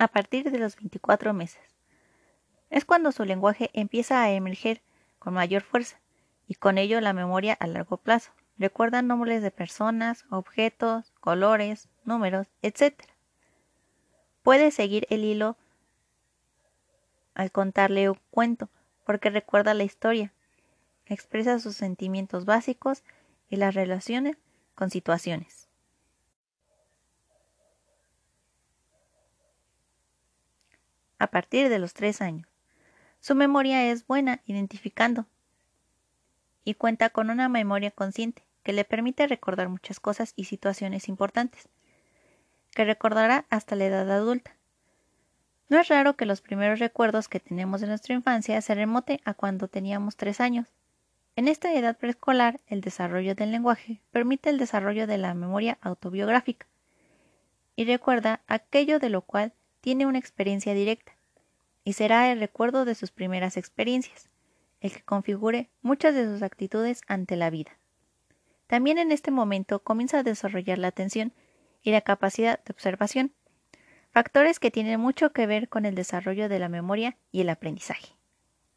a partir de los 24 meses. Es cuando su lenguaje empieza a emerger con mayor fuerza y con ello la memoria a largo plazo. Recuerda nombres de personas, objetos, colores, números, etc. Puede seguir el hilo al contarle un cuento, porque recuerda la historia, expresa sus sentimientos básicos y las relaciones con situaciones. A partir de los tres años, su memoria es buena identificando y cuenta con una memoria consciente que le permite recordar muchas cosas y situaciones importantes, que recordará hasta la edad adulta. No es raro que los primeros recuerdos que tenemos de nuestra infancia se remoten a cuando teníamos tres años. En esta edad preescolar, el desarrollo del lenguaje permite el desarrollo de la memoria autobiográfica y recuerda aquello de lo cual tiene una experiencia directa, y será el recuerdo de sus primeras experiencias, el que configure muchas de sus actitudes ante la vida. También en este momento comienza a desarrollar la atención y la capacidad de observación, factores que tienen mucho que ver con el desarrollo de la memoria y el aprendizaje.